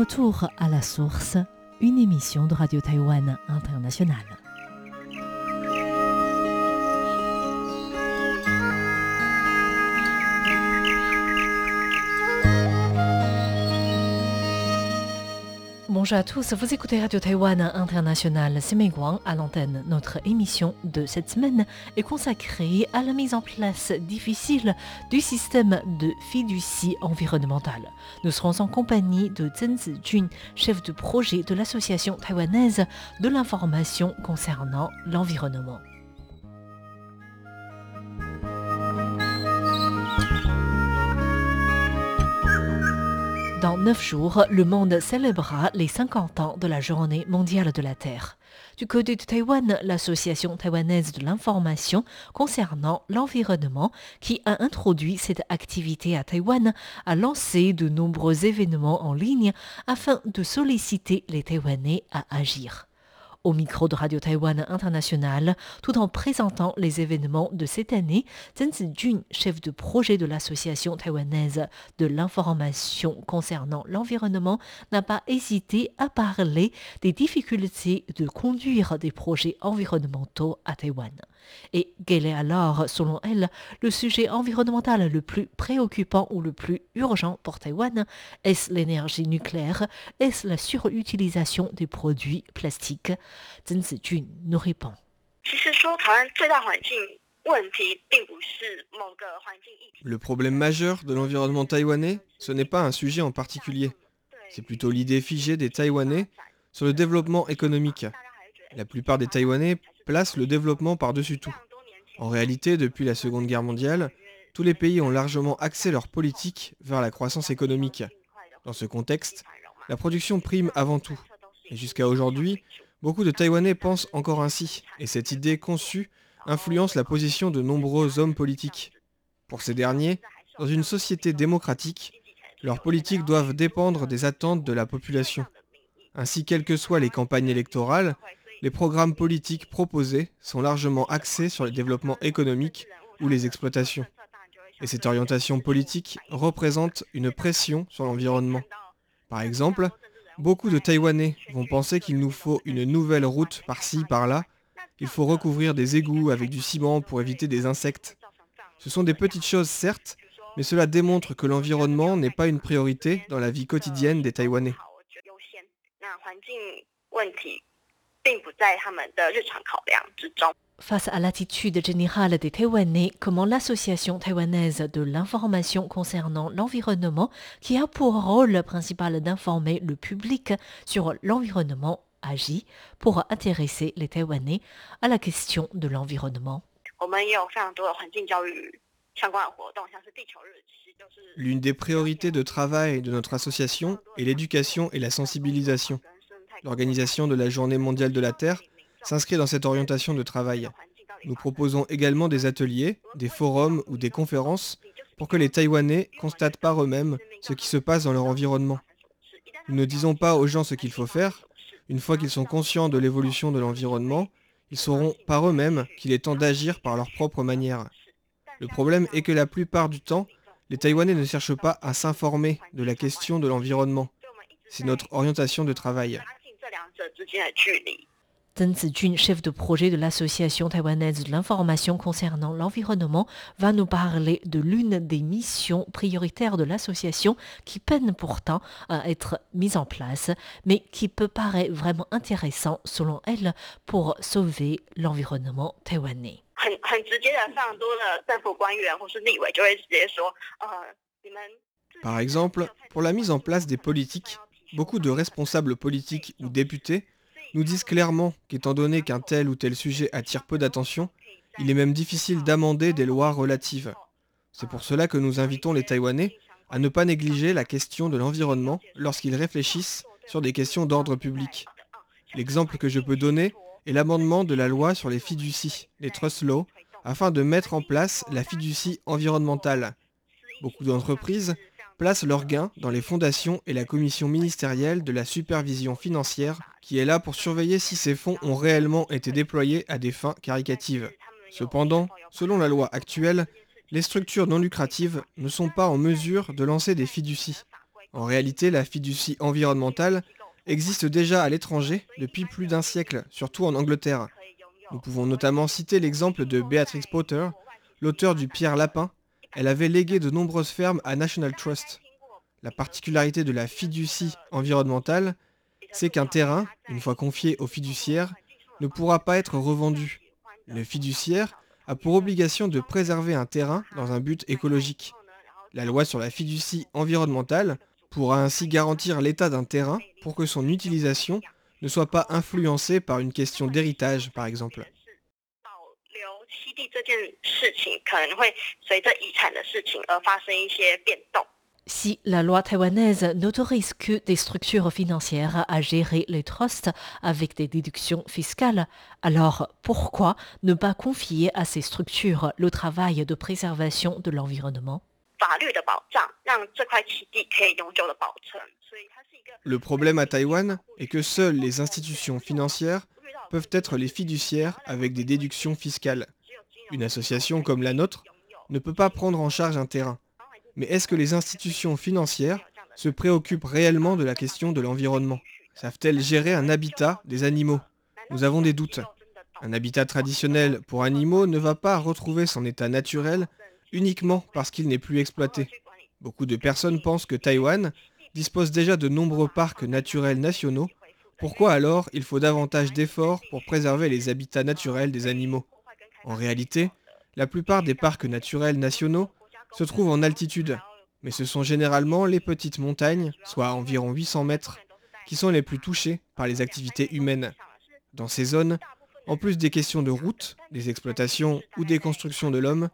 retour à la source, une émission de Radio Taïwan Internationale. Bonjour à tous, vous écoutez Radio Taïwan International, c'est Guang à l'antenne. Notre émission de cette semaine est consacrée à la mise en place difficile du système de fiducie environnementale. Nous serons en compagnie de Zhen Zijun, chef de projet de l'Association taïwanaise de l'information concernant l'environnement. Dans neuf jours, le monde célébrera les 50 ans de la Journée mondiale de la Terre. Du côté de Taïwan, l'Association taïwanaise de l'information concernant l'environnement, qui a introduit cette activité à Taïwan, a lancé de nombreux événements en ligne afin de solliciter les Taïwanais à agir au micro de Radio Taïwan International, tout en présentant les événements de cette année. Zhen Zijun, chef de projet de l'Association taïwanaise de l'information concernant l'environnement, n'a pas hésité à parler des difficultés de conduire des projets environnementaux à Taïwan. Et quel est alors, selon elle, le sujet environnemental le plus préoccupant ou le plus urgent pour Taïwan? Est-ce l'énergie nucléaire? Est-ce la surutilisation des produits plastiques? Zhen nous répond. Le problème majeur de l'environnement taïwanais, ce n'est pas un sujet en particulier. C'est plutôt l'idée figée des Taïwanais sur le développement économique. La plupart des Taïwanais placent le développement par-dessus tout. En réalité, depuis la Seconde Guerre mondiale, tous les pays ont largement axé leur politique vers la croissance économique. Dans ce contexte, la production prime avant tout. Et jusqu'à aujourd'hui, beaucoup de Taïwanais pensent encore ainsi, et cette idée conçue influence la position de nombreux hommes politiques. Pour ces derniers, dans une société démocratique, leurs politiques doivent dépendre des attentes de la population. Ainsi, quelles que soient les campagnes électorales, les programmes politiques proposés sont largement axés sur le développement économique ou les exploitations. Et cette orientation politique représente une pression sur l'environnement. Par exemple, beaucoup de Taïwanais vont penser qu'il nous faut une nouvelle route par-ci, par-là. Il faut recouvrir des égouts avec du ciment pour éviter des insectes. Ce sont des petites choses, certes, mais cela démontre que l'environnement n'est pas une priorité dans la vie quotidienne des Taïwanais. Face à l'attitude générale des Taïwanais, comment l'association taïwanaise de l'information concernant l'environnement, qui a pour rôle principal d'informer le public sur l'environnement, agit pour intéresser les Taïwanais à la question de l'environnement L'une des priorités de travail de notre association est l'éducation et la sensibilisation. L'organisation de la Journée mondiale de la Terre s'inscrit dans cette orientation de travail. Nous proposons également des ateliers, des forums ou des conférences pour que les Taïwanais constatent par eux-mêmes ce qui se passe dans leur environnement. Nous ne disons pas aux gens ce qu'il faut faire. Une fois qu'ils sont conscients de l'évolution de l'environnement, ils sauront par eux-mêmes qu'il est temps d'agir par leur propre manière. Le problème est que la plupart du temps, les Taïwanais ne cherchent pas à s'informer de la question de l'environnement. C'est notre orientation de travail. Zhen Zijun, chef de projet de l'Association taïwanaise de l'information concernant l'environnement, va nous parler de l'une des missions prioritaires de l'association qui peine pourtant à être mise en place, mais qui peut paraître vraiment intéressant selon elle pour sauver l'environnement taïwanais. Par exemple, pour la mise en place des politiques, beaucoup de responsables politiques ou députés nous disent clairement qu'étant donné qu'un tel ou tel sujet attire peu d'attention, il est même difficile d'amender des lois relatives. C'est pour cela que nous invitons les Taïwanais à ne pas négliger la question de l'environnement lorsqu'ils réfléchissent sur des questions d'ordre public. L'exemple que je peux donner est l'amendement de la loi sur les fiducies, les trust laws, afin de mettre en place la fiducie environnementale. Beaucoup d'entreprises placent leurs gains dans les fondations et la commission ministérielle de la supervision financière qui est là pour surveiller si ces fonds ont réellement été déployés à des fins caricatives. Cependant, selon la loi actuelle, les structures non lucratives ne sont pas en mesure de lancer des fiducies. En réalité, la fiducie environnementale existe déjà à l'étranger depuis plus d'un siècle, surtout en Angleterre. Nous pouvons notamment citer l'exemple de Beatrix Potter, l'auteur du Pierre Lapin. Elle avait légué de nombreuses fermes à National Trust. La particularité de la fiducie environnementale, c'est qu'un terrain, une fois confié au fiduciaire, ne pourra pas être revendu. Le fiduciaire a pour obligation de préserver un terrain dans un but écologique. La loi sur la fiducie environnementale pourra ainsi garantir l'état d'un terrain pour que son utilisation ne soit pas influencée par une question d'héritage, par exemple. Si la loi taïwanaise n'autorise que des structures financières à gérer les trusts avec des déductions fiscales, alors pourquoi ne pas confier à ces structures le travail de préservation de l'environnement? le problème à Taïwan est que seules les institutions financières peuvent être les fiduciaires avec des déductions fiscales. Une association comme la nôtre ne peut pas prendre en charge un terrain. Mais est-ce que les institutions financières se préoccupent réellement de la question de l'environnement? Savent-elles gérer un habitat des animaux? Nous avons des doutes. Un habitat traditionnel pour animaux ne va pas retrouver son état naturel uniquement parce qu'il n'est plus exploité. Beaucoup de personnes pensent que Taïwan dispose déjà de nombreux parcs naturels nationaux. Pourquoi alors il faut davantage d'efforts pour préserver les habitats naturels des animaux? En réalité, la plupart des parcs naturels nationaux se trouvent en altitude, mais ce sont généralement les petites montagnes, soit environ 800 mètres, qui sont les plus touchées par les activités humaines. Dans ces zones, en plus des questions de routes, des exploitations ou des constructions de l'homme,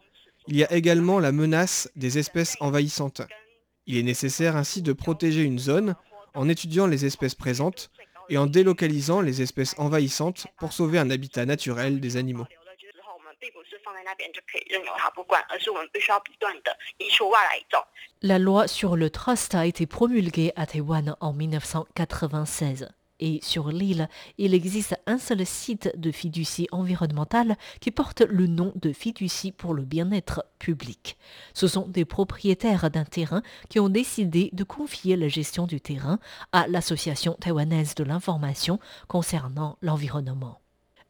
il y a également la menace des espèces envahissantes. Il est nécessaire ainsi de protéger une zone en étudiant les espèces présentes et en délocalisant les espèces envahissantes pour sauver un habitat naturel des animaux. La loi sur le trust a été promulguée à Taïwan en 1996. Et sur l'île, il existe un seul site de fiducie environnementale qui porte le nom de fiducie pour le bien-être public. Ce sont des propriétaires d'un terrain qui ont décidé de confier la gestion du terrain à l'Association taïwanaise de l'information concernant l'environnement.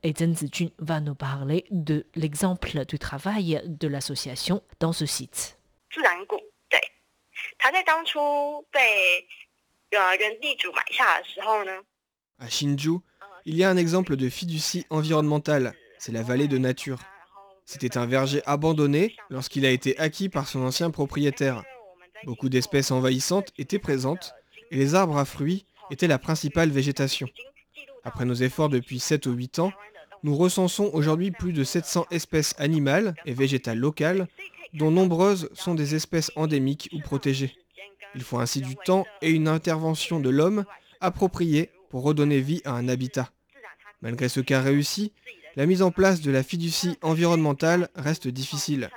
Et Zhen Zijun va nous parler de l'exemple du travail de l'association dans ce site. À Shinju, il y a un exemple de fiducie environnementale, c'est la vallée de nature. C'était un verger abandonné lorsqu'il a été acquis par son ancien propriétaire. Beaucoup d'espèces envahissantes étaient présentes et les arbres à fruits étaient la principale végétation. Après nos efforts depuis 7 ou 8 ans, nous recensons aujourd'hui plus de 700 espèces animales et végétales locales, dont nombreuses sont des espèces endémiques ou protégées. Il faut ainsi du temps et une intervention de l'homme appropriée pour redonner vie à un habitat. Malgré ce cas réussi, la mise en place de la fiducie environnementale reste difficile.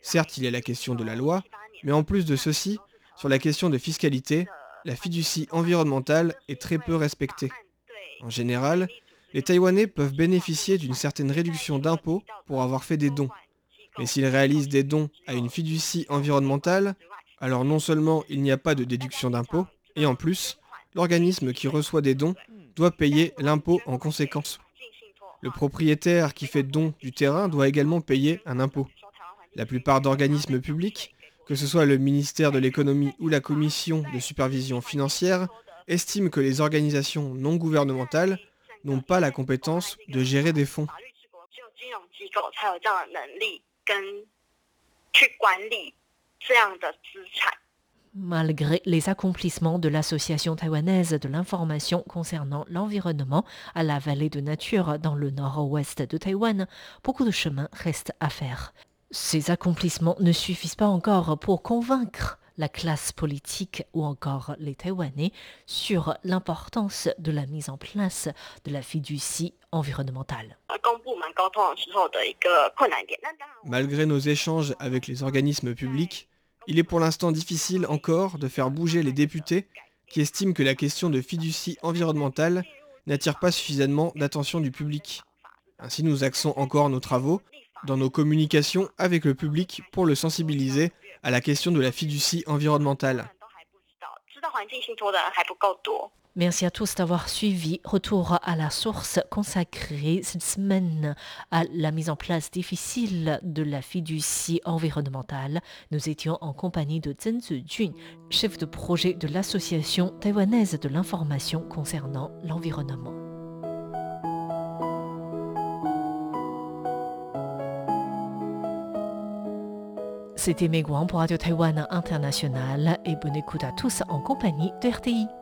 Certes, il y a la question de la loi, mais en plus de ceci, sur la question de fiscalité, la fiducie environnementale est très peu respectée. En général, les Taïwanais peuvent bénéficier d'une certaine réduction d'impôts pour avoir fait des dons. Mais s'ils réalisent des dons à une fiducie environnementale, alors non seulement il n'y a pas de déduction d'impôts, et en plus, l'organisme qui reçoit des dons doit payer l'impôt en conséquence. Le propriétaire qui fait don du terrain doit également payer un impôt. La plupart d'organismes publics, que ce soit le ministère de l'économie ou la commission de supervision financière, estiment que les organisations non gouvernementales n'ont pas la compétence de gérer des fonds. Malgré les accomplissements de l'Association taïwanaise de l'information concernant l'environnement à la vallée de nature dans le nord-ouest de Taïwan, beaucoup de chemin reste à faire. Ces accomplissements ne suffisent pas encore pour convaincre la classe politique ou encore les Taïwanais sur l'importance de la mise en place de la fiducie environnementale. Malgré nos échanges avec les organismes publics, il est pour l'instant difficile encore de faire bouger les députés qui estiment que la question de fiducie environnementale n'attire pas suffisamment d'attention du public. Ainsi nous axons encore nos travaux dans nos communications avec le public pour le sensibiliser à la question de la fiducie environnementale. Merci à tous d'avoir suivi. Retour à la source consacrée cette semaine à la mise en place difficile de la fiducie environnementale. Nous étions en compagnie de Zhen Zijun, chef de projet de l'Association taïwanaise de l'information concernant l'environnement. C'était Meguan pour Radio Taïwan International et bonne écoute à tous en compagnie de RTI.